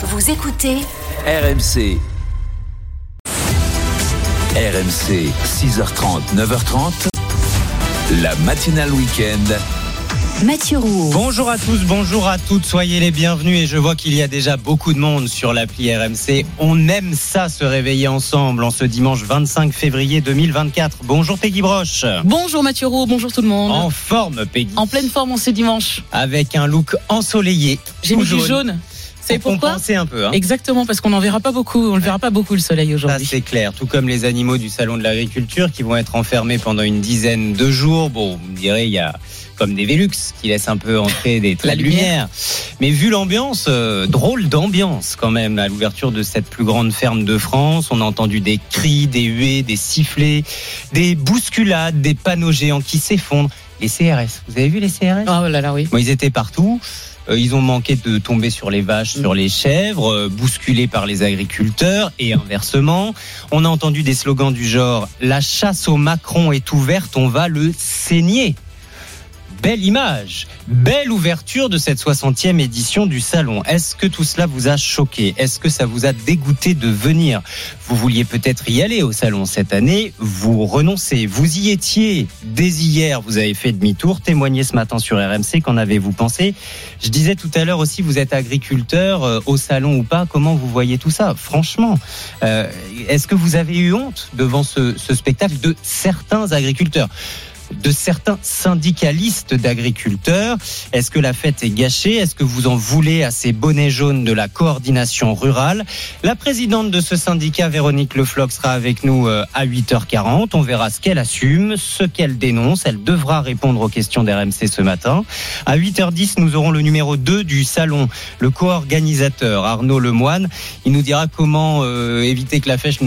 Vous écoutez RMC. RMC, 6h30, 9h30. La matinale week-end. Mathieu Roux. Bonjour à tous, bonjour à toutes, soyez les bienvenus et je vois qu'il y a déjà beaucoup de monde sur l'appli RMC. On aime ça se réveiller ensemble en ce dimanche 25 février 2024. Bonjour Peggy Broche. Bonjour Mathieu Roux, bonjour tout le monde. En forme Peggy. En pleine forme en ce dimanche. Avec un look ensoleillé. J'ai mis du jaune. C'est Pour pourquoi compenser un peu. Hein. Exactement, parce qu'on n'en verra pas beaucoup. On ne verra pas beaucoup le soleil Ça aujourd'hui. c'est clair, tout comme les animaux du salon de l'agriculture qui vont être enfermés pendant une dizaine de jours. Bon, vous me direz, il y a comme des Velux qui laissent un peu entrer des traits La de lumière. lumière. Mais vu l'ambiance, euh, drôle d'ambiance quand même à l'ouverture de cette plus grande ferme de France. On a entendu des cris, des huées, des sifflets, des bousculades, des panneaux géants qui s'effondrent. Les CRS, vous avez vu les CRS Oh là là, oui. Bon, ils étaient partout. Euh, Ils ont manqué de tomber sur les vaches, sur les chèvres, euh, bousculés par les agriculteurs et inversement. On a entendu des slogans du genre La chasse au Macron est ouverte, on va le saigner. Belle image, belle ouverture de cette 60e édition du salon. Est-ce que tout cela vous a choqué? Est-ce que ça vous a dégoûté de venir? Vous vouliez peut-être y aller au salon cette année, vous renoncez. Vous y étiez dès hier, vous avez fait demi-tour, témoignez ce matin sur RMC, qu'en avez-vous pensé? Je disais tout à l'heure aussi, vous êtes agriculteur, euh, au salon ou pas, comment vous voyez tout ça? Franchement, euh, est-ce que vous avez eu honte devant ce, ce spectacle de certains agriculteurs? De certains syndicalistes d'agriculteurs. Est-ce que la fête est gâchée? Est-ce que vous en voulez à ces bonnets jaunes de la coordination rurale? La présidente de ce syndicat, Véronique Lefloc, sera avec nous euh, à 8h40. On verra ce qu'elle assume, ce qu'elle dénonce. Elle devra répondre aux questions d'RMC ce matin. À 8h10, nous aurons le numéro 2 du salon, le co-organisateur Arnaud Lemoine. Il nous dira comment euh, éviter que la fête,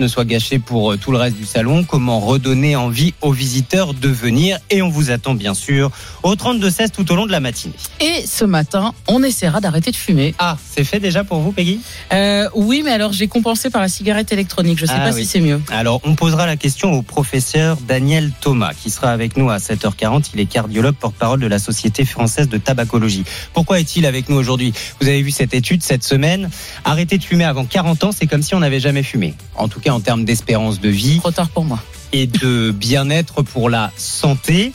ne soit gâchée pour euh, tout le reste du salon, comment redonner envie aux visiteurs de venir. Et on vous attend bien sûr au 32-16 tout au long de la matinée. Et ce matin, on essaiera d'arrêter de fumer. Ah, c'est fait déjà pour vous, Peggy? Euh, oui, mais alors j'ai compensé par la cigarette électronique. Je sais Ah pas oui. si c'est mieux. Alors, on posera la question au professeur Daniel Thomas, qui sera avec nous à 7h40. Il est cardiologue, porte-parole de la Société française de tabacologie. Pourquoi est-il avec nous aujourd'hui? Vous avez vu cette étude cette semaine. Arrêter de fumer avant 40 ans, c'est comme si on n'avait jamais fumé. En tout cas, en termes d'espérance de vie Trop tard pour moi. Et de bien-être pour la santé.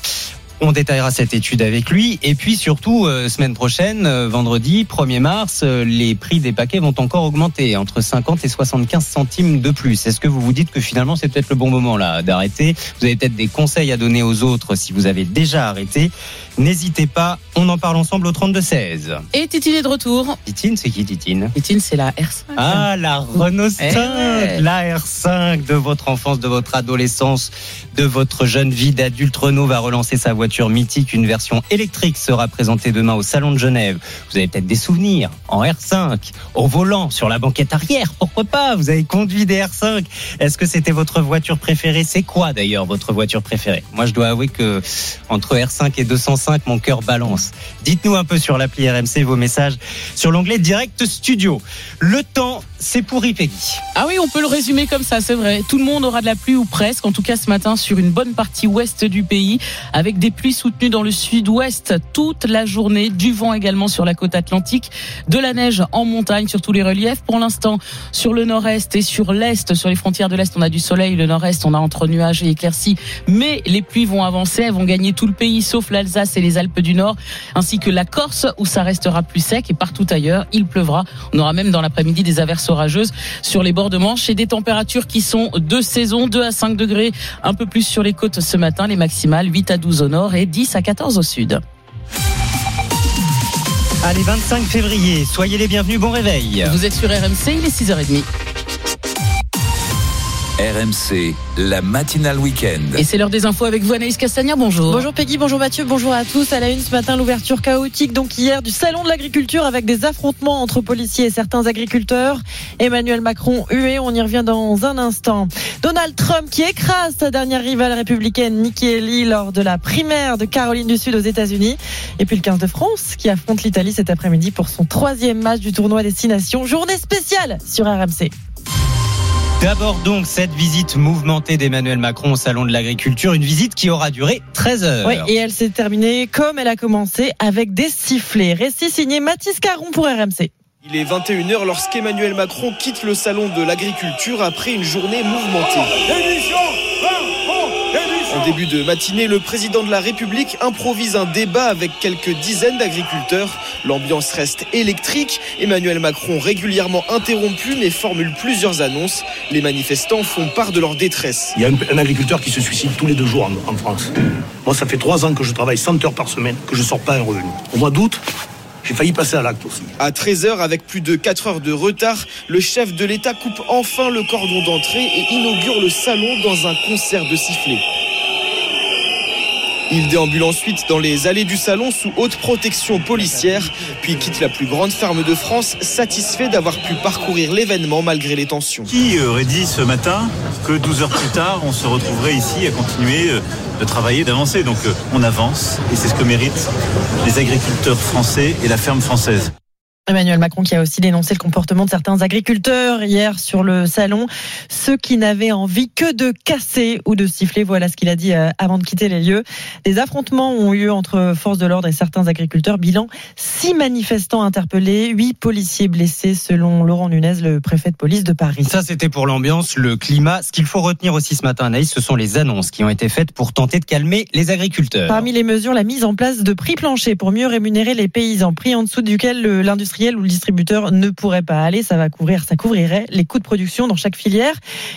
On détaillera cette étude avec lui. Et puis surtout, euh, semaine prochaine, euh, vendredi 1er mars, euh, les prix des paquets vont encore augmenter, entre 50 et 75 centimes de plus. Est-ce que vous vous dites que finalement c'est peut-être le bon moment là d'arrêter? Vous avez peut-être des conseils à donner aux autres si vous avez déjà arrêté. N'hésitez pas, on en parle ensemble au 32-16. Et Titine est de retour. Titine, c'est qui Titine? Titine, c'est la R5. ah, la Renault 5, Eh la R5 de votre enfance, de votre adolescence, de votre jeune vie d'adulte. Renault va relancer sa voiture mythique. Une version électrique sera présentée demain au Salon de Genève. Vous avez peut-être des souvenirs en R5, au volant, sur la banquette arrière. Pourquoi pas Vous avez conduit des R5. Est-ce que c'était votre voiture préférée? C'est quoi d'ailleurs votre voiture préférée? Moi, je dois avouer que entre R5 et 205, mon cœur balance. Dites-nous un peu sur l'appli RMC vos messages sur l'onglet Direct Studio. Le temps, c'est pourri, Peggy. Ah oui, on peut le résumer comme ça, c'est vrai. Tout le monde aura de la pluie ou presque, en tout cas ce matin sur une bonne partie ouest du pays, avec des pluies soutenues dans le sud-ouest toute la journée, du vent également sur la côte atlantique, de la neige en montagne sur tous les reliefs. Pour l'instant, sur le nord-est et sur l'est, sur les frontières de l'est, on a du soleil, le nord-est, on a entre nuages et éclaircies, mais les pluies vont avancer, elles vont gagner tout le pays, sauf l'Alsace et les Alpes du Nord, ainsi que la Corse, où ça restera plus sec, et partout ailleurs, il pleuvra. On aura même dans l'après-midi des averses orageuses sur les bords de Manche et des températures qui sont de saison, 2 à 5 degrés, un peu plus sur les côtes ce matin, les maximales 8 à 12 au nord et 10 à 14 au sud. Allez, 25 février, soyez les bienvenus, bon réveil. Vous êtes sur RMC, il est 6h30. RMC, la matinale week-end. Et c'est l'heure des infos avec vous, Anaïs Castagna, bonjour. Bonjour Peggy, bonjour Mathieu, bonjour à tous. À la une ce matin, l'ouverture chaotique donc hier du salon de l'agriculture avec des affrontements entre policiers et certains agriculteurs. Emmanuel Macron hué, on y revient dans un instant. Donald Trump qui écrase sa dernière rivale républicaine Nikki Haley lors de la primaire de Caroline du Sud aux États-Unis. Et puis le 15 de France qui affronte l'Italie cet après-midi pour son troisième match du tournoi Destination. Journée spéciale sur RMC. D'abord donc cette visite mouvementée d'Emmanuel Macron au Salon de l'Agriculture, une visite qui aura duré 13 heures. Oui, et elle s'est terminée comme elle a commencé avec des sifflets. Récit signé Mathis Caron pour RMC. Il est 21h lorsqu'Emmanuel Macron quitte le salon de l'agriculture après une journée mouvementée. En début de matinée, le président de la République improvise un débat avec quelques dizaines d'agriculteurs. L'ambiance reste électrique. Emmanuel Macron régulièrement interrompu mais formule plusieurs annonces. Les manifestants font part de leur détresse. Il y a un, agriculteur qui se suicide tous les deux jours en, en France. Moi, ça fait trois ans que je travaille 100 heures par semaine, que je sors pas un revenu. Au mois d'août, j'ai failli passer à l'acte aussi. À 13h, avec plus de 4 heures de retard, le chef de l'État coupe enfin le cordon d'entrée et inaugure le salon dans un concert de sifflets. Il déambule ensuite dans les allées du salon sous haute protection policière, puis quitte la plus grande ferme de France, satisfait d'avoir pu parcourir l'événement malgré les tensions. Qui aurait dit ce matin que 12 heures plus tard, on se retrouverait ici à continuer euh, de travailler, d'avancer? Donc euh, on avance et c'est ce que méritent les agriculteurs français et la ferme française. Emmanuel Macron qui a aussi dénoncé le comportement de certains agriculteurs hier sur le salon, ceux qui n'avaient envie que de casser ou de siffler. Voilà ce qu'il a dit euh, avant de quitter les lieux. Des affrontements ont eu lieu entre forces de l'ordre et certains agriculteurs. Bilan six manifestants interpellés, huit policiers blessés selon Laurent Nunez, le préfet de police de Paris. Ça, c'était pour l'ambiance, le climat. Ce qu'il faut retenir aussi ce matin, Anaïs, ce sont les annonces qui ont été faites pour tenter de calmer les agriculteurs. Parmi les mesures, la mise en place de prix planchers pour mieux rémunérer les paysans, prix en dessous duquel l'industrie ou le distributeur ne pourrait pas aller. Ça va couvrir, ça couvrirait les coûts de production dans chaque filière.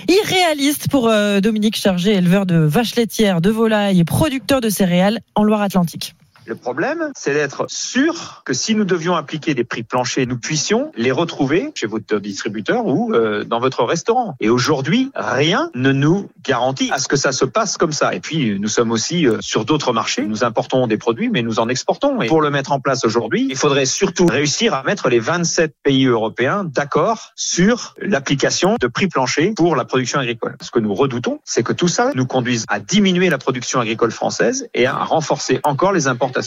Irréaliste pour euh, Dominique Chargé, éleveur de vaches laitières, de volailles et producteur de céréales en Loire-Atlantique. Le problème, c'est d'être sûr que si nous devions appliquer des prix planchers, nous puissions les retrouver chez votre distributeur ou euh, dans votre restaurant. Et aujourd'hui, rien ne nous garantit à ce que ça se passe comme ça. Et puis, nous sommes aussi euh, sur d'autres marchés. Nous importons des produits, mais nous en exportons. Et pour le mettre en place aujourd'hui, il faudrait surtout réussir à mettre les 27 pays européens d'accord sur l'application de prix planchers pour la production agricole. Ce que nous redoutons, c'est que tout ça nous conduise à diminuer la production agricole française et à renforcer encore les importations.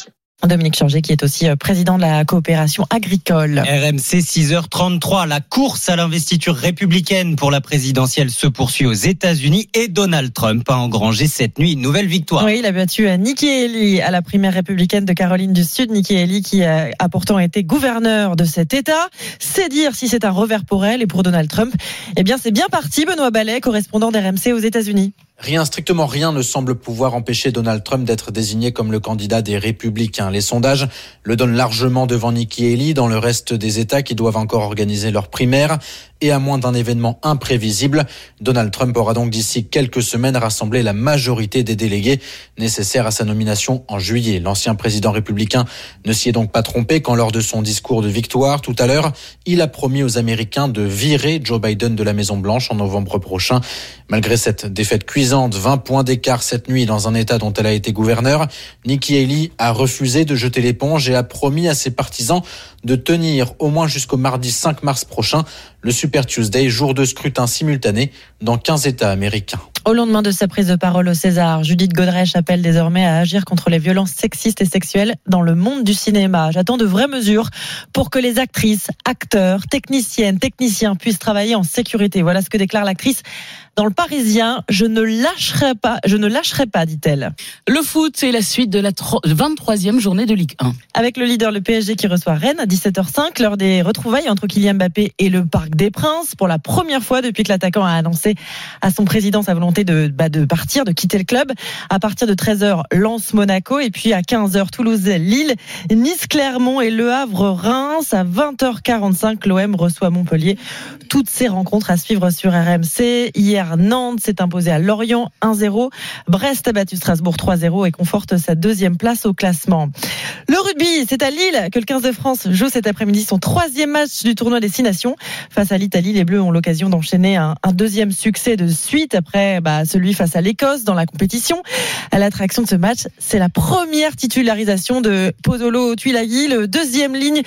Dominique Chargé, qui est aussi euh, président de la coopération agricole. RMC 6h33. La course à l'investiture républicaine pour la présidentielle se poursuit aux États-Unis et Donald Trump a engrangé cette nuit une nouvelle victoire. Oui, il a battu euh, Nikki Haley à la primaire républicaine de Caroline du Sud. Nikki Haley qui a, a pourtant été gouverneur de cet État. C'est dire si c'est un revers pour elle et pour Donald Trump. Eh bien, c'est bien parti, Benoît Ballet, correspondant d'RMC aux États-Unis. Rien, strictement rien ne semble pouvoir empêcher Donald Trump d'être désigné comme le candidat des républicains. Les sondages le donnent largement devant Nikki Haley dans le reste des États qui doivent encore organiser leur primaire. Et à moins d'un événement imprévisible, Donald Trump aura donc d'ici quelques semaines rassemblé la majorité des délégués nécessaires à sa nomination en juillet. L'ancien président républicain ne s'y est donc pas trompé quand lors de son discours de victoire tout à l'heure, il a promis aux Américains de virer Joe Biden de la Maison Blanche en novembre prochain. Malgré cette défaite cuisante, 20 points d'écart cette nuit dans un État dont elle a été gouverneur, Nikki Haley a refusé de jeter l'éponge et a promis à ses partisans de tenir au moins jusqu'au mardi 5 mars prochain le Super Tuesday, jour de scrutin simultané dans 15 États américains. Au lendemain de sa prise de parole au César, Judith Godrèche appelle désormais à agir contre les violences sexistes et sexuelles dans le monde du cinéma. J'attends de vraies mesures pour que les actrices, acteurs, techniciennes, techniciens puissent travailler en sécurité. Voilà ce que déclare l'actrice dans le Parisien. Je ne lâcherai pas, je ne lâcherai pas, dit-elle. Le foot, c'est la suite de la 23e journée de Ligue 1. Avec le leader, le PSG, qui reçoit Rennes à 17h05, lors des retrouvailles entre Kylian Mbappé et le Parc des Princes, pour la première fois depuis que l'attaquant a annoncé à son président sa volonté de, bah, de partir, de quitter le club. À partir de 13h, Lens Monaco, et puis à 15h, Toulouse Lille, Nice Clermont et Le Havre Reims. À 20h45, l'OM reçoit Montpellier. Toutes ces rencontres à suivre sur RMC. Hier, Nantes s'est imposé à Lorient 1-0. Brest a battu Strasbourg 3-0 et conforte sa deuxième place au classement. Le rugby, c'est à Lille que le 15 de France joue cet après-midi son troisième match du tournoi des Six Nations. Face à l'Italie, les Bleus ont l'occasion d'enchaîner un, deuxième succès de suite après bah, celui face à l'Écosse dans la compétition. À l'attraction de ce match, c'est la première titularisation de Pozzolo Tuilagi, le deuxième ligne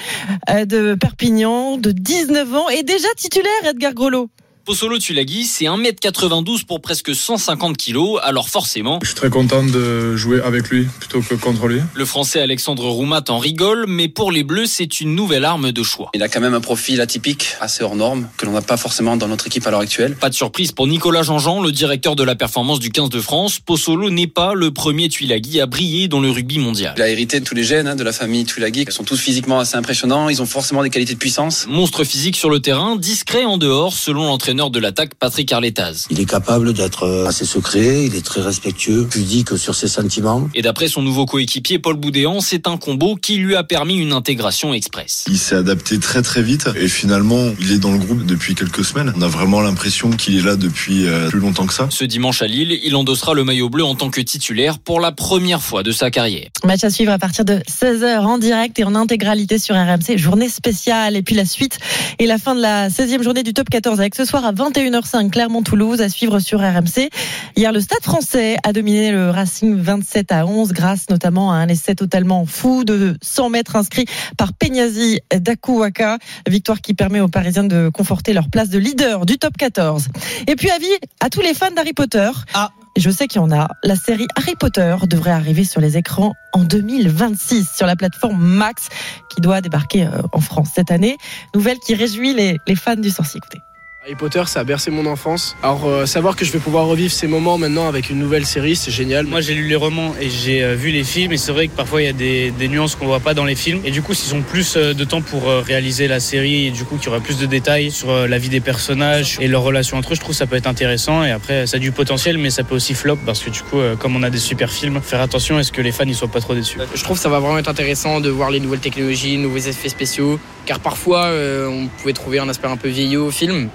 de Perpignan de 19 ans et déjà titulaire Edgar Grolot. Pozzolo Tulagi, c'est 1m92 pour presque 150 kg, alors forcément. Je suis très content de jouer avec lui plutôt que contre lui. Le français Alexandre Roumat en rigole, mais pour les Bleus, c'est une nouvelle arme de choix. Il a quand même un profil atypique, assez hors norme, que l'on n'a pas forcément dans notre équipe à l'heure actuelle. Pas de surprise pour Nicolas Jean-Jean, le directeur de la performance du 15 de France. Pozzolo n'est pas le premier Tuilagi à briller dans le rugby mondial. Il a hérité de tous les gènes hein, de la famille Tuilagi, qui sont tous physiquement assez impressionnants, ils ont forcément des qualités de puissance. Monstre physique sur le terrain, discret en dehors, selon l'entraîneur de l'attaque Patrick Arletaz. Il est capable d'être assez secret, il est très respectueux, pudique sur ses sentiments. Et d'après son nouveau coéquipier Paul Boudéan, c'est un combo qui lui a permis une intégration express. Il s'est adapté très très vite et finalement il est dans le groupe depuis quelques semaines. On a vraiment l'impression qu'il est là depuis euh, plus longtemps que ça. Ce dimanche à Lille, il endossera le maillot bleu en tant que titulaire pour la première fois de sa carrière. Match à suivre à partir de 16h en direct et en intégralité sur RMC. Journée spéciale et puis la suite et la fin de la 16e journée du top 14 avec ce soir à 21h05 Clermont-Toulouse à suivre sur RMC. Hier, le Stade français a dominé le Racing 27 à 11 grâce notamment à un essai totalement fou de 100 mètres inscrit par Peñazi Dakuwaka. Victoire qui permet aux Parisiens de conforter leur place de leader du top 14. Et puis avis à tous les fans d'Harry Potter. Ah. Je sais qu'il y en a. La série Harry Potter devrait arriver sur les écrans en 2026 sur la plateforme Max qui doit débarquer euh, en France cette année. Nouvelle qui réjouit les, les fans du sorcier. Écoutez. Harry Potter, ça a bercé mon enfance. Alors, euh, savoir que je vais pouvoir revivre ces moments maintenant avec une nouvelle série, c'est génial. Moi, j'ai lu les romans et j'ai euh, vu les films, et c'est vrai que parfois il y a des, des nuances qu'on voit pas dans les films. Et du coup, s'ils ont plus euh, de temps pour euh, réaliser la série, et du coup, qu'il y aura plus de détails sur euh, la vie des personnages et leurs relations entre eux, je trouve que ça peut être intéressant. Et après, ça a du potentiel, mais ça peut aussi flop parce que du coup, euh, comme on a des super films, faire attention à ce que les fans ils soient pas trop déçus. Je trouve que ça va vraiment être intéressant de voir les nouvelles technologies, nouveaux effets spéciaux, car parfois euh, on pouvait trouver un aspect un peu vieillot au film.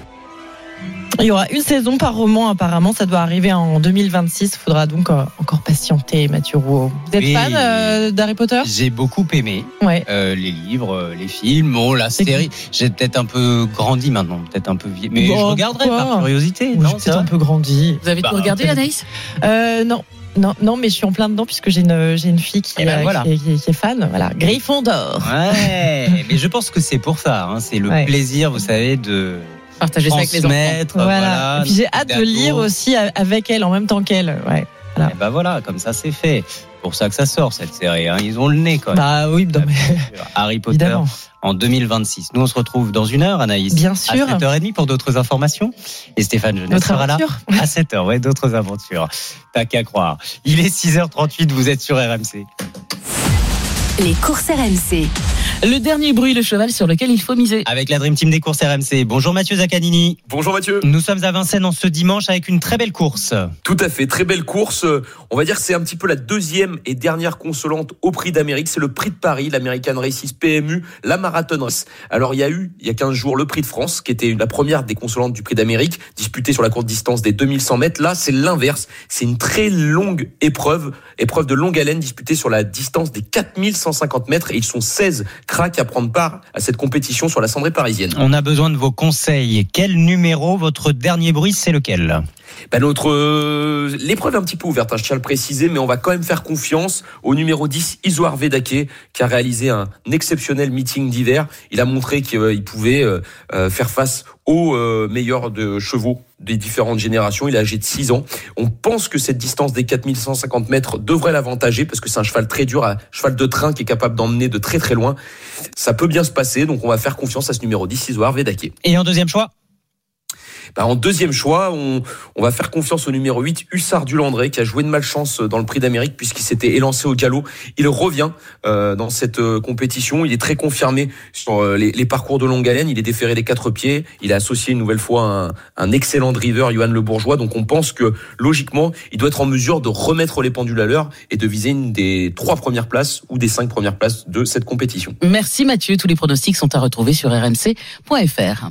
Il y aura une saison par roman apparemment, ça doit arriver en 2026. Il faudra donc euh, encore patienter, Mathieu Rouault. Vous êtes Oui. fan euh, d'Harry Potter? J'ai beaucoup aimé Ouais. euh, les livres, les films, la série. J'ai peut-être un peu grandi maintenant, peut-être un peu vieilli. Mais Bon, je regarderai pourquoi par curiosité. Oui, j'ai peut-être un peu grandi. Vous avez Bah, tout regardé, peut-être. Anaïs? Euh, non. Non, non, mais je suis en plein dedans puisque j'ai une, j'ai une fille qui, Eh ben euh, voilà. qui, est, qui est- qui est fan. Voilà, Gryffondor. Ouais, mais je pense que c'est pour ça. hein. C'est le Ouais. plaisir, vous savez, de Partager ça avec les enfants. transmettre. Voilà. Voilà. Et puis j'ai hâte de lire aussi avec elle en même temps qu'elle. Ouais. Et ben voilà, comme ça c'est fait. C'est pour ça que ça sort cette série. hein. Ils ont le nez quand même. Bah oui, non, mais Harry Potter évidemment. en 2026. Nous on se retrouve dans une heure, Anaïs. Bien À sûr. 7h30 pour d'autres informations. Et Stéphane Jeunesse sera là à 7h. Ouais, d'autres aventures. T'as qu'à croire. Il est 6h38, vous êtes sur RMC. Les courses RMC. Le dernier bruit, le cheval sur lequel il faut miser. Avec la Dream Team des courses RMC. Bonjour Mathieu Zaccanini. Bonjour Mathieu. Nous sommes à Vincennes en ce dimanche avec une très belle course. Tout à fait, très belle course. On va dire que c'est un petit peu la deuxième et dernière consolante au prix d'Amérique. C'est le prix de Paris, l'American Races PMU, la Marathon Race. Alors il y a eu, il y a 15 jours, le prix de France, qui était la première des consolantes du prix d'Amérique, disputée sur la courte distance des 2100 mètres. Là, c'est l'inverse. C'est une très longue épreuve, épreuve de longue haleine disputée sur la distance des 4150 mètres. Et ils sont 16 cracks à prendre part à cette compétition sur la cendrée parisienne. On a besoin de vos conseils. Quel numéro, votre dernier bruit, c'est lequel? Bah, notre euh, l'épreuve est un petit peu ouverte, hein, je tiens à le préciser, mais on va quand même faire confiance au numéro 10, Isoar Vedake, qui a réalisé un exceptionnel meeting d'hiver. Il a montré qu'il pouvait euh, euh, faire face euh, meilleurs de chevaux des différentes générations. Il est âgé de 6 ans. On pense que cette distance des 4150 mètres devrait l'avantager parce que c'est un cheval très dur, un cheval de train qui est capable d'emmener de très très loin. Ça peut bien se passer, donc on va faire confiance à ce numéro 10, Isoar Vedake. Et en deuxième choix Bah, en deuxième choix, on, va faire confiance au numéro 8, Hussard du Landré, qui a joué de malchance dans le prix d'Amérique puisqu'il s'était élancé au galop. Il revient euh, dans cette euh, compétition. Il est très confirmé sur euh, les, les parcours de longue haleine. Il est déféré des quatre pieds. Il a associé une nouvelle fois un, un excellent driver, Johan Le Bourgeois. Donc on pense que logiquement, il doit être en mesure de remettre les pendules à l'heure et de viser une des trois premières places ou des cinq premières places de cette compétition. Merci Mathieu. Tous les pronostics sont à retrouver sur rmc.fr.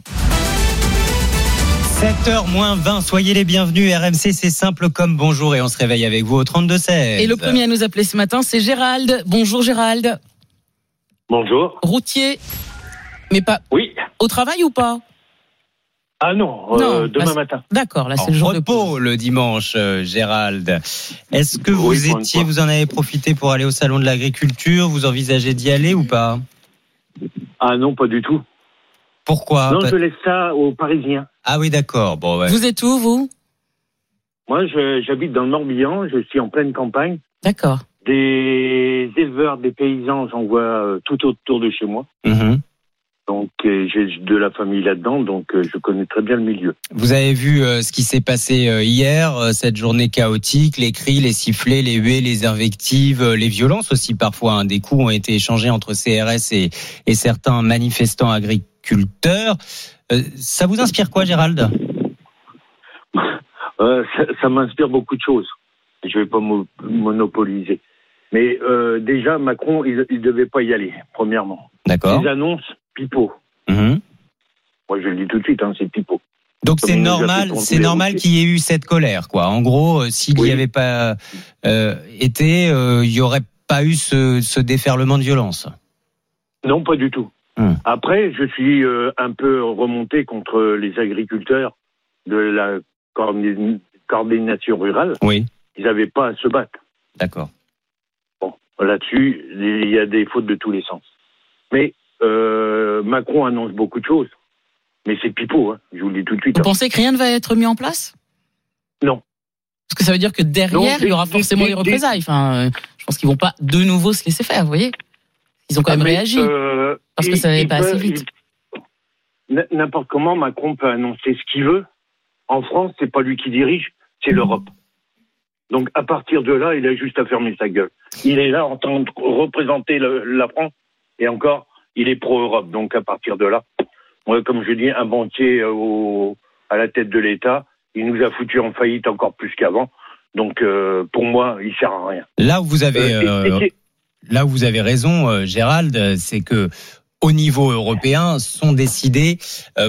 7h moins 20, soyez les bienvenus. RMC, c'est simple comme bonjour et on se réveille avec vous au 32-16. Et le premier à nous appeler ce matin, c'est Gérald. Bonjour Gérald. Bonjour. Routier. Mais pas. Oui. Au travail ou pas? Ah non, euh, Non, demain bah, matin. D'accord, là c'est le jour de repos le dimanche, euh, Gérald. Est-ce que vous Oui, étiez, vous en avez profité pour aller au salon de l'agriculture? Vous envisagez d'y aller ou pas? Ah non, pas du tout. Pourquoi Non, je laisse ça aux Parisiens. Ah oui, d'accord. Bon, ouais. Vous êtes où, vous Moi, je- j'habite dans le Morbihan, je suis en pleine campagne. D'accord. Des éleveurs, des paysans, j'en vois euh, tout autour de chez moi. Mhm. Donc, euh, j'ai de la famille là-dedans, donc euh, je connais très bien le milieu. Vous avez vu euh, ce qui s'est passé hier, cette journée chaotique, les cris, les sifflets, les huées, les invectives, les violences aussi parfois. hein. Des coups ont été échangés entre CRS et, et certains manifestants agriculteurs. Euh, ça vous inspire quoi, Gérald? Euh, ça ça m'inspire beaucoup de choses. Je vais pas mo- monopoliser. Mais euh, déjà, Macron, il ne devait pas y aller, premièrement. D'accord. Les annonces, pipeau. Mhm. Moi, je le dis tout de suite, hein, c'est pipeau. Donc c'est normal, c'est normal qu'il y ait eu cette colère, quoi. En gros, euh, s'il n'y avait pas euh, été, euh, il y aurait pas eu ce, ce déferlement de violence. Non, pas du tout. Hmm. Après, je suis un peu remonté contre les agriculteurs de la coordina- coordination rurale. Oui. Ils n'avaient pas à se battre. D'accord. Bon, là-dessus, il y a des fautes de tous les sens. Mais euh, Macron annonce beaucoup de choses. Mais c'est pipeau, hein, je vous le dis tout de suite. Vous hein. pensez que rien ne va être mis en place? Non. Parce que ça veut dire que derrière, Non, il y aura forcément des- des représailles. Enfin, euh, je pense qu'ils vont pas de nouveau se laisser faire, vous voyez? Ils ont quand Ah, même mais, réagi. euh, parce que ça n'allait pas assez vite. N'importe comment, Macron peut annoncer ce qu'il veut. En France, c'est pas lui qui dirige, c'est l'Europe. Donc, à partir de là, il a juste à fermer sa gueule. Il est là en train de représenter le- la France, et encore, il est pro-Europe. Donc, à partir de là, moi, comme je dis, un banquier euh, au- à la tête de l'État, il nous a foutu en faillite encore plus qu'avant. Donc, euh, pour moi, il sert à rien. Là où vous avez, Euh, là où vous avez raison, Gérald, c'est que au niveau européen sont décidées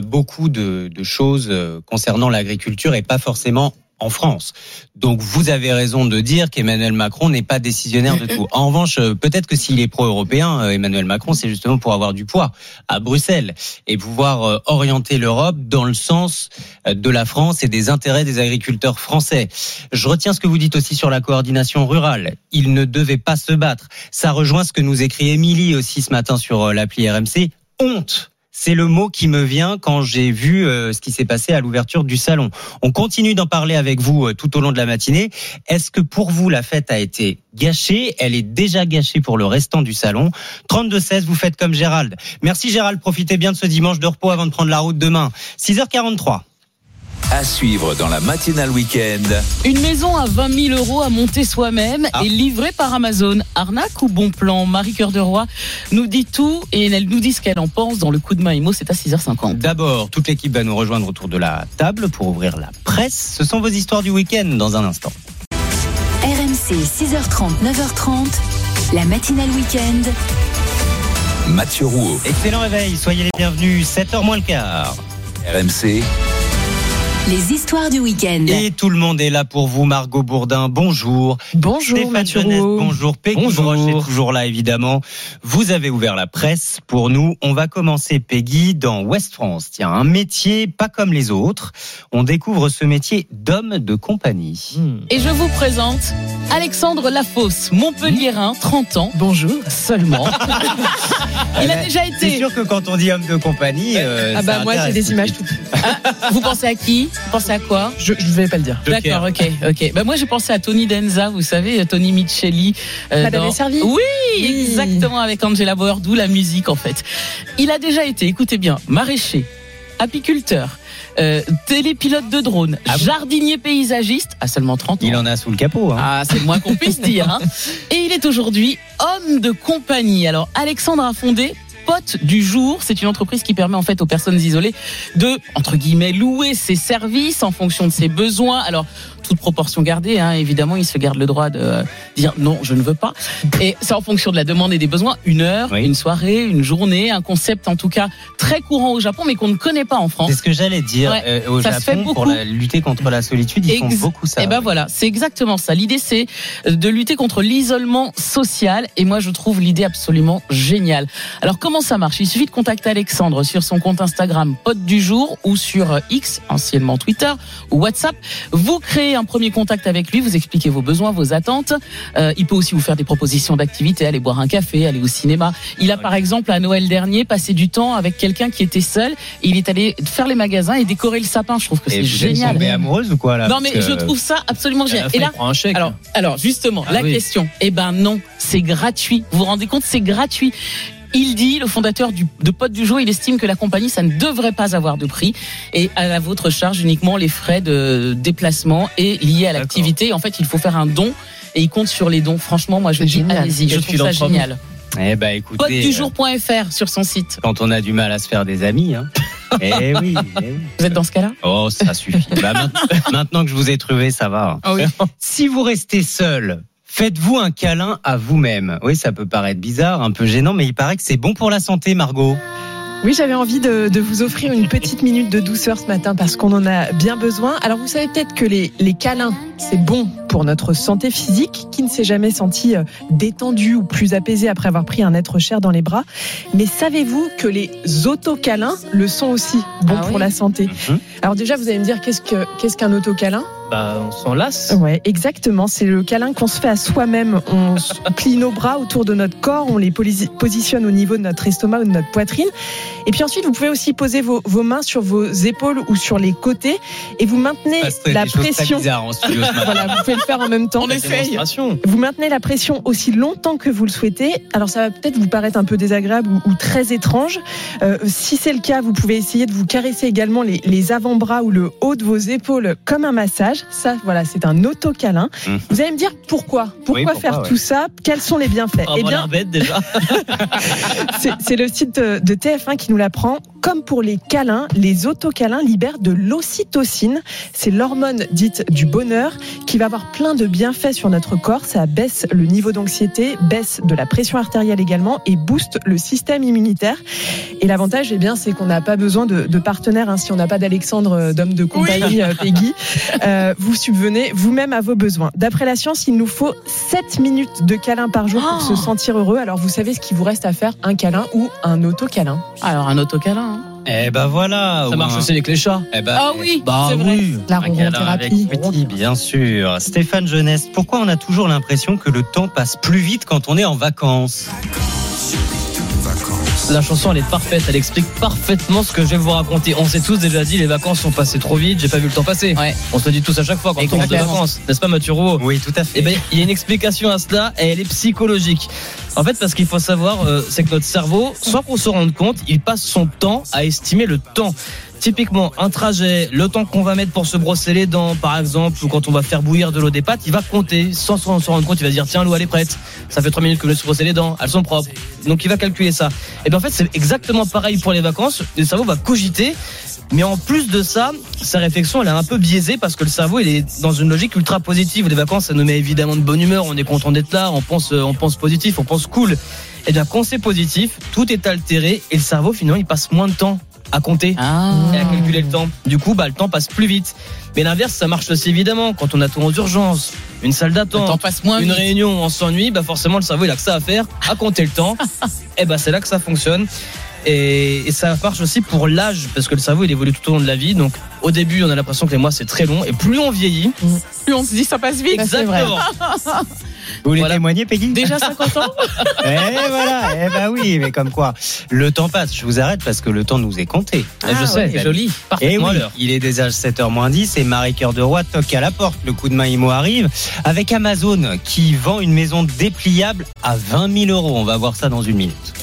beaucoup de, de choses concernant l'agriculture et pas forcément en France. Donc vous avez raison de dire qu'Emmanuel Macron n'est pas décisionnaire de tout. En revanche, euh, peut-être que s'il est pro-européen, euh, Emmanuel Macron, c'est justement pour avoir du poids à Bruxelles et pouvoir euh, orienter l'Europe dans le sens de la France et des intérêts des agriculteurs français. Je retiens ce que vous dites aussi sur la coordination rurale. Il ne devait pas se battre. Ça rejoint ce que nous écrit Émilie aussi ce matin sur l'appli RMC. Honte. C'est le mot qui me vient quand j'ai vu euh, ce qui s'est passé à l'ouverture du salon. On continue d'en parler avec vous euh, tout au long de la matinée. Est-ce que pour vous la fête a été gâchée? Elle est déjà gâchée pour le restant du salon. 32-16, vous faites comme Gérald. Merci Gérald, profitez bien de ce dimanche de repos avant de prendre la route demain. 6h43. À suivre dans la matinale week-end. Une maison à 20 000 euros à monter soi-même Ah. et livrée par Amazon. Arnaque ou bon plan? Marie Cœur de Roi nous dit tout et elle nous dit ce qu'elle en pense dans le coup de main IMO. C'est à 6h50. D'abord, toute l'équipe va nous rejoindre autour de la table pour ouvrir la presse. Ce sont vos histoires du week-end dans un instant. RMC 6h30, 9h30. La matinale week-end. Mathieu Rouault. Excellent réveil, soyez les bienvenus. 7h moins le quart. RMC. Les histoires du week-end. Et tout le monde est là pour vous, Margot Bourdin. Bonjour. Bonjour, Stéphane Mathieu Jeunesse, Rouault. bonjour. Peggy Bonjour. Broche est toujours là, évidemment. Vous avez ouvert la presse pour nous. On va commencer, Peggy, dans Ouest France. Tiens, un métier pas comme les autres. On découvre ce métier d'homme de compagnie. Et je vous présente Alexandre Lafosse, Montpellierin, 30 ans. Bonjour. Seulement. Il a Euh, déjà C'est été. sûr que quand on dit homme de compagnie, euh, Ah bah ça moi j'ai des tout de images suite. toutes. Vous pensez à qui? Vous pensez à quoi Je ne vais pas le dire. D'accord, ok, ok. Bah moi j'ai pensé à Tony Denza, vous savez, Tony Micheli. euh, Madame est servie Oui, Oui. exactement avec Angela Bauer, d'où la musique en fait. Il a déjà été, écoutez bien, maraîcher, apiculteur, euh, télépilote de drone, Ah jardinier paysagiste à seulement 30 ans. Il en a sous le capot. Hein. Ah, c'est le moins qu'on puisse dire. hein. Et il est aujourd'hui homme de compagnie. Alors, Alexandre a fondé Pote du jour. C'est une entreprise qui permet en fait aux personnes isolées de, entre guillemets, louer ses services en fonction de ses besoins. Alors, toute proportion gardée, hein, évidemment, il se garde le droit de euh, dire non, je ne veux pas. Et c'est en fonction de la demande et des besoins. Une heure, Oui. une soirée, une journée, un concept en tout cas très courant au Japon, mais qu'on ne connaît pas en France. C'est ce que j'allais dire. Ouais, Euh, au ça se fait Japon, pour beaucoup. la- lutter contre la solitude, ils font beaucoup ça. Et ben voilà, c'est exactement ça. L'idée c'est de lutter contre l'isolement social et moi je trouve l'idée absolument géniale. Alors comment ça marche? Il suffit de contacter Alexandre sur son compte Instagram Pote du jour ou sur X, anciennement Twitter ou WhatsApp. Vous créez un premier contact avec lui, vous expliquez vos besoins, vos attentes. Euh, il peut aussi vous faire des propositions d'activités, aller boire un café, aller au cinéma. Il a par exemple à Noël dernier passé du temps avec quelqu'un qui était seul. Et il est allé faire les magasins et décorer le sapin. Je trouve que c'est vous génial. tombée amoureuse ou quoi là Non mais je trouve ça absolument génial. Et il là, prend un chèque. alors, alors justement, Ah la oui. question. Eh ben non, c'est gratuit. Vous vous rendez compte, c'est gratuit. Il dit, le fondateur du, de Pote du jour, il estime que la compagnie, ça ne devrait pas avoir de prix et à la votre charge uniquement les frais de déplacement et liés à l'activité. En fait, il faut faire un don et il compte sur les dons. Franchement, moi, je dis, allez-y, je trouve ça génial. Eh ben écoutez, Potedujour.fr sur son site. euh, quand on a du mal à se faire des amis, hein. eh oui, eh oui. Vous êtes dans ce cas-là? Oh, ça suffit. Bah, maint- maintenant que je vous ai trouvé, ça va. Ah oui. Si vous restez seul, faites-vous un câlin à vous-même. Oui, ça peut paraître bizarre, un peu gênant, mais il paraît que c'est bon pour la santé, Margot. Oui, j'avais envie de, de vous offrir une petite minute de douceur ce matin parce qu'on en a bien besoin. Alors vous savez peut-être que les, les câlins, c'est bon pour notre santé physique. Qui ne s'est jamais senti euh, détendu ou plus apaisé après avoir pris un être cher dans les bras Mais savez-vous que les autocâlins le sont aussi bons Ah pour la santé? Alors déjà, vous allez me dire qu'est-ce que qu'est-ce qu'un autocâlin Bah, on s'en lasse. Ouais, exactement. C'est le câlin qu'on se fait à soi-même. On plie nos bras autour de notre corps, on les posi- positionne au niveau de notre estomac ou de notre poitrine. Et puis ensuite, vous pouvez aussi poser vos, vos mains sur vos épaules ou sur les côtés et vous maintenez Parce que la pression. bizarres en studio ce matin. voilà, vous pouvez le faire en même temps. On essaye. Vous maintenez la pression aussi longtemps que vous le souhaitez. Alors ça va peut-être vous paraître un peu désagréable ou, ou très étrange. Euh, si c'est le cas, vous pouvez essayer de vous caresser également les, les avant-bras ou le haut de vos épaules comme un massage. Ça, voilà, c'est un autocâlin. Mhm. Vous allez me dire pourquoi? Pourquoi Oui, pourquoi, faire ouais. tout ça? Quels sont les bienfaits? Avoir l'air bête déjà. c'est c'est le site de de TF1 qui nous l'apprend. Comme pour les câlins, les autocâlins libèrent de l'ocytocine. C'est l'hormone dite du bonheur qui va avoir plein de bienfaits sur notre corps. Ça baisse le niveau d'anxiété, baisse de la pression artérielle également et booste le système immunitaire. Et l'avantage, eh bien, c'est qu'on n'a pas besoin de, de partenaire. hein. Si on n'a pas d'Alexandre, euh, d'homme de compagnie, euh, Peggy, euh, vous subvenez vous-même à vos besoins. D'après la science, il nous faut 7 minutes de câlin par jour pour se sentir heureux. Alors, vous savez ce qu'il vous reste à faire, un câlin ou un autocâlin. Alors, un autocâlin. hein. Eh ben voilà. Ça marche aussi avec les chats. Eh ben, Ah oui, Bah c'est vrai. oui. La ronron-thérapie. petit, bien sûr. Stéphane Jeunesse, pourquoi on a toujours l'impression que le temps passe plus vite quand on est en vacances La chanson, elle est parfaite. Elle explique parfaitement ce que je vais vous raconter. On s'est tous déjà dit, les vacances sont passées trop vite. J'ai pas vu le temps passer. On se le dit tous à chaque fois quand on rentre de vacances. N'est-ce pas, Mathieu Rouault Oui, tout à fait. Eh ben, il y a une explication à cela et elle est psychologique. En fait, parce qu'il faut savoir, euh, c'est que notre cerveau, sans qu'on se rende compte, il passe son temps à estimer le temps. Typiquement, un trajet, le temps qu'on va mettre pour se brosser les dents, par exemple, ou quand on va faire bouillir de l'eau des pâtes, il va compter. Sans se rendre compte, il va dire, tiens, l'eau, elle est prête. Ça fait trois minutes que je me suis brossé les dents, elles sont propres. Donc, il va calculer ça. Et bien, en fait, c'est exactement pareil pour les vacances. Le cerveau va cogiter. Mais en plus de ça, sa réflexion, elle est un peu biaisée parce que le cerveau, il est dans une logique ultra positive. Les vacances, ça nous met évidemment de bonne humeur. On est content d'être là. On pense, euh, on pense positif, on pense cool. Et bien, quand c'est positif, tout est altéré et le cerveau, finalement, il passe moins de temps à compter Ah. et à calculer le temps. Du coup, bah, le temps passe plus vite. Mais l'inverse, ça marche aussi évidemment. Quand on attend aux urgences, une salle d'attente, une vite. réunion, on s'ennuie, bah forcément le cerveau il a que ça à faire, à compter le temps. et bah c'est là que ça fonctionne. Et, et ça marche aussi pour l'âge, parce que le cerveau il évolue tout au long de la vie. Donc au début on a l'impression que les mois c'est très long, et plus on vieillit, Plus on se dit, ça passe vite. exactement. Vous voulez Voilà. témoigner, Peggy? Déjà 50 ans? Eh voilà, eh ben oui, mais comme quoi, le temps passe. Je vous arrête parce que le temps nous est compté. Et je sais, ouais. joli, Et à oui, il est déjà 7h moins 10 et Marie-Cœur de Roy toque à la porte. Le coup de main IMO arrive avec Amazon qui vend une maison dépliable à 20 000 euros. On va voir ça dans une minute.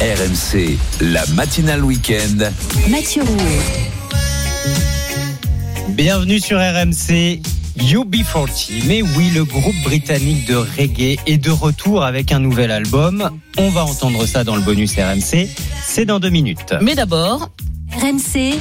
RMC, la matinale week-end. Mathieu Rouault. Bienvenue sur RMC. UB40, mais oui, le groupe britannique de reggae est de retour avec un nouvel album. On va entendre ça dans le bonus RMC. C'est dans deux minutes. Mais d'abord, RMC,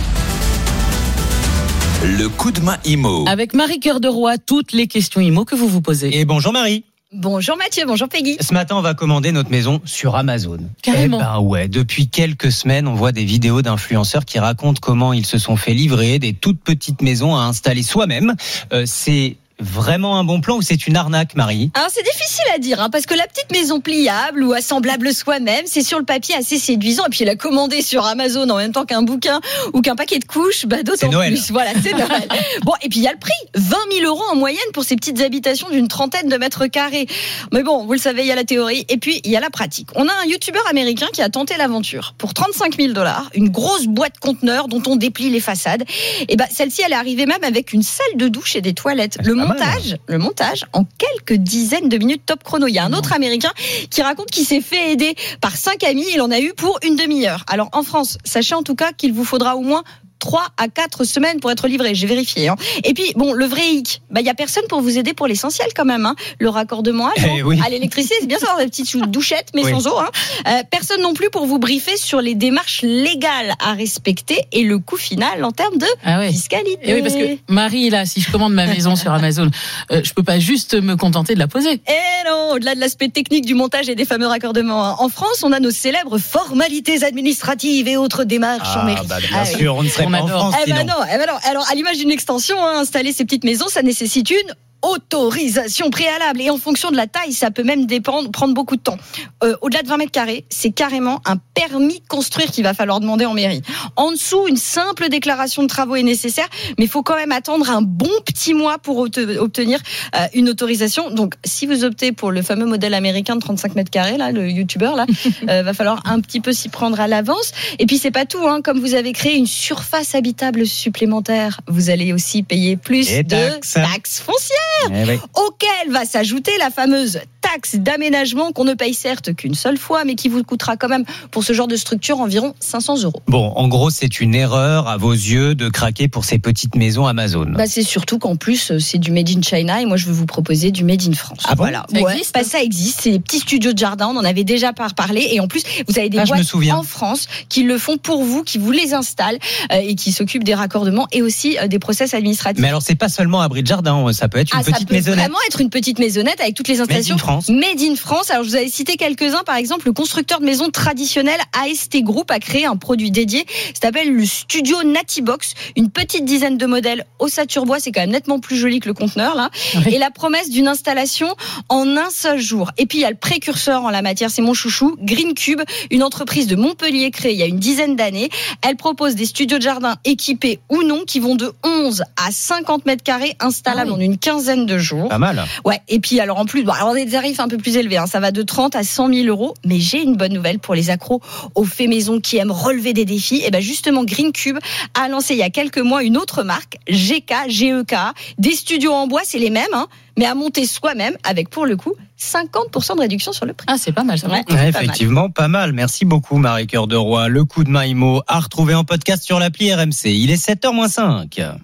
Le coup de main IMO. avec Marie Cœur de Roi, toutes les questions IMO que vous vous posez. Et bonjour Marie. Bonjour Mathieu, bonjour Peggy. Ce matin, on va commander notre maison sur Amazon. Carrément. Eh ben ouais, depuis quelques semaines, on voit des vidéos d'influenceurs qui racontent comment ils se sont fait livrer des toutes petites maisons à installer soi-même. Euh, c'est vraiment un bon plan ou c'est une arnaque, Marie Alors c'est difficile à dire, hein, parce que la petite maison pliable ou assemblable soi-même, c'est sur le papier assez séduisant. Et puis la commander sur Amazon en même temps qu'un bouquin ou qu'un paquet de couches, bah, C'est d'autant plus. Voilà, c'est Noël. bon, et puis il y a le prix, 20 000 euros en moyenne pour ces petites habitations d'une trentaine de mètres carrés. Mais bon, vous le savez, il y a la théorie et puis il y a la pratique. On a un youtubeur américain qui a tenté l'aventure pour 35 000 dollars, une grosse boîte conteneur dont on déplie les façades. Et ben celle-ci, elle est arrivée même avec une salle de douche et des toilettes. Le mal. montage, le montage en quelques dizaines de minutes top chrono. Il y a un autre américain qui raconte qu'il s'est fait aider par cinq amis. Il en a eu pour une demi-heure. Alors en France, sachez en tout cas qu'il vous faudra au moins 3 à 4 semaines pour être livré, j'ai vérifié. Hein. Et puis, bon, le vrai hic, bah, il y a personne pour vous aider pour l'essentiel quand même. Hein. Le raccordement à, Eh oui. à l'électricité, c'est bien ça, la petite chou- douchette, mais Oui. sans eau. Hein. Euh, personne non plus pour vous briefer sur les démarches légales à respecter et le coût final en termes de Ah fiscalité. Et oui, parce que Marie, là, si je commande ma maison sur Amazon, euh, je peux pas juste me contenter de la poser. Et non, au-delà de l'aspect technique du montage et des fameux raccordements, hein. en France, on a nos célèbres formalités administratives et autres démarches en mairie. bah, bien Ah oui. sûr, on ne serait Adore. France Eh ben non, eh ben non. Alors, à l'image d'une extension, hein, installer ces petites maisons, ça nécessite une autorisation préalable. Et en fonction de la taille, ça peut même dépendre, prendre beaucoup de temps. Euh, Au-delà de 20 mètres carrés, c'est carrément un permis de construire qu'il va falloir demander en mairie. En dessous, une simple déclaration de travaux est nécessaire, mais il faut quand même attendre un bon petit mois pour obte- obtenir euh, une autorisation. Donc, si vous optez pour le fameux modèle américain de 35 mètres carrés, là, le youtubeur, là, euh, va falloir un petit peu s'y prendre à l'avance. Et puis, c'est pas tout, hein. Comme vous avez créé une surface habitable supplémentaire, vous allez aussi payer plus Et de taxes. taxes foncières Eh oui. auquel va s'ajouter la fameuse taxe d'aménagement qu'on ne paye certes qu'une seule fois, mais qui vous coûtera quand même pour ce genre de structure environ 500 euros. Bon, en gros, c'est une erreur à vos yeux de craquer pour ces petites maisons Amazon. Bah, c'est surtout qu'en plus, euh, c'est du made in China et moi, je vais vous proposer du made in France. Ah bon voilà. Ça Ouais, existe bah, ça existe. C'est des petits studios de jardin. On en avait déjà par parlé. Et en plus, vous avez des Ah, boîtes en France qui le font pour vous, qui vous les installent euh, et qui s'occupent des raccordements et aussi euh, des process administratifs. Mais alors, c'est pas seulement abri de jardin, ça peut être une Ah, ça peut maisonnette. vraiment être une petite maisonnette avec toutes les installations. Made in France. Made in France. Alors, je vous avais cité quelques-uns. Par exemple, le constructeur de maisons traditionnel AST Group a créé un produit dédié. Ça s'appelle le Studio Natibox. Une petite dizaine de modèles ossature bois. C'est quand même nettement plus joli que le conteneur, là. Oui. Et la promesse d'une installation en un seul jour. Et puis, il y a le précurseur en la matière. C'est mon chouchou. Green Cube, une entreprise de Montpellier créée il y a une dizaine d'années. Elle propose des studios de jardin équipés ou non qui vont de 11 à 50 mètres carrés installables Ah oui. en une quinzaine de jours. Pas mal. Ouais, et puis alors en plus, bon, alors on a des tarifs un peu plus élevés, hein, ça va de 30 à 100 000 euros, mais j'ai une bonne nouvelle pour les accros aux faits maison qui aiment relever des défis. Et ben justement, Green Cube a lancé il y a quelques mois une autre marque, GK, GEK, des studios en bois, c'est les mêmes, hein, mais à monter soi-même avec pour le coup 50% de réduction sur le prix. Ah, c'est pas mal, ça. Ouais, Ouais, c'est pas mal. effectivement, pas mal. Merci beaucoup, Marie Cœur de Roy. Le coup de main IMO à retrouver en podcast sur l'appli RMC. Il est 7h05.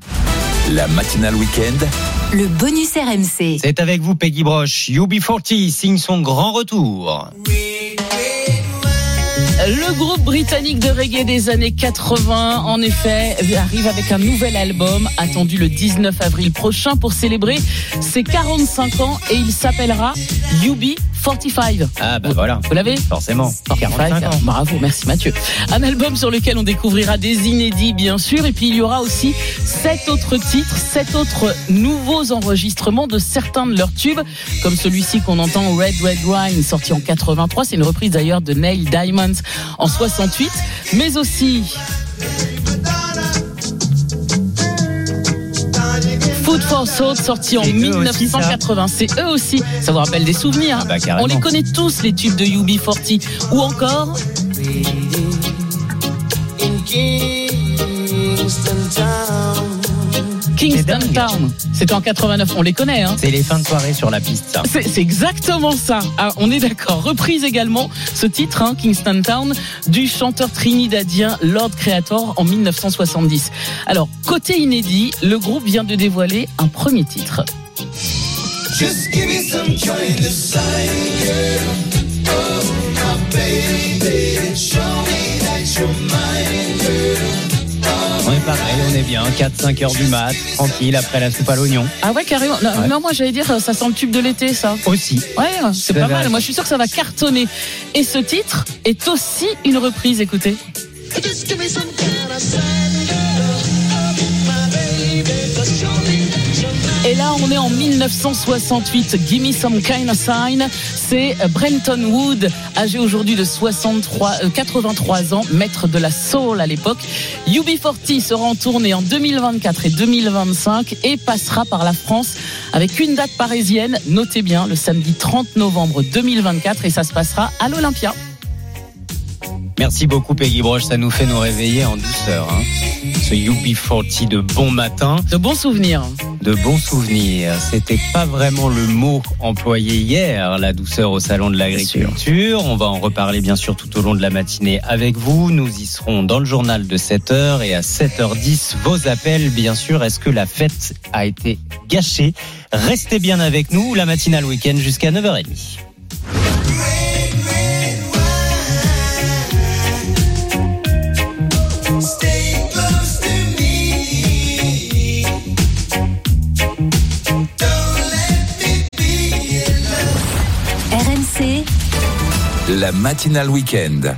La matinale week-end. Le bonus RMC. C'est avec vous, Peggy Broche. UB40 signe son grand retour. Le groupe britannique de reggae des années 80, en effet, arrive avec un nouvel album attendu le 19 avril prochain pour célébrer ses 45 ans et il s'appellera UB45. Ah, bah voilà. Vous l'avez Forcément. 45 ans. Bravo, merci Mathieu. Un album sur lequel on découvrira des inédits, bien sûr, et puis il y aura aussi sept autres titres, sept autres nouveaux enregistrements de certains de leurs tubes, comme celui-ci qu'on entend Red Red Wine, sorti en 83. C'est une reprise d'ailleurs de Neil Diamond en 68, mais aussi Food for Thought sorti en C'est eux aussi, ça 1980. C'est eux aussi. Ça vous rappelle des souvenirs. Ah bah. On les connaît tous les tubes de UB40 ou encore Kingston dingue. Town. C'était en 89. On les connaît. Hein. C'est les fins de soirée sur la piste, ça. C'est c'est exactement ça. Ah, on est d'accord. Reprise également ce titre, hein, Kingston Town, du chanteur trinidadien Lord Creator en 1970. Alors, côté inédit, le groupe vient de dévoiler un premier titre. Just give me some kind of sign, girl. Oh, my baby. Show me that you're mine, girl. On est pareil, on est bien. 4-5 heures du mat, tranquille, après la soupe à l'oignon. Ah ouais, carrément. Non, Ouais. non, moi j'allais dire, ça sent le tube de l'été, ça. Aussi. Ouais, c'est pas mal. Moi, je suis sûr que ça va cartonner. Et ce titre est aussi une reprise. Écoutez. Et là, on est en 1968. Gimme some kind of sign. C'est Brenton Wood, âgé aujourd'hui de 63, euh, 83 ans, maître de la soul à l'époque. UB40 sera en tournée en 2024 et 2025 et passera par la France avec une date parisienne. Notez bien, le samedi 30 novembre 2024 et ça se passera à l'Olympia. Merci beaucoup Peggy Broche, ça nous fait nous réveiller en douceur. Hein. Ce UB40 de bon matin. De bons souvenirs. De bons souvenirs. C'était pas vraiment le mot employé hier, la douceur au salon de l'agriculture. On va en reparler bien sûr tout au long de la matinée avec vous. Nous y serons dans le journal de 7h et à 7h10 vos appels bien sûr. Est-ce que la fête a été gâchée? Restez bien avec nous, la matinale week-end jusqu'à 9h30. La matinale week-end.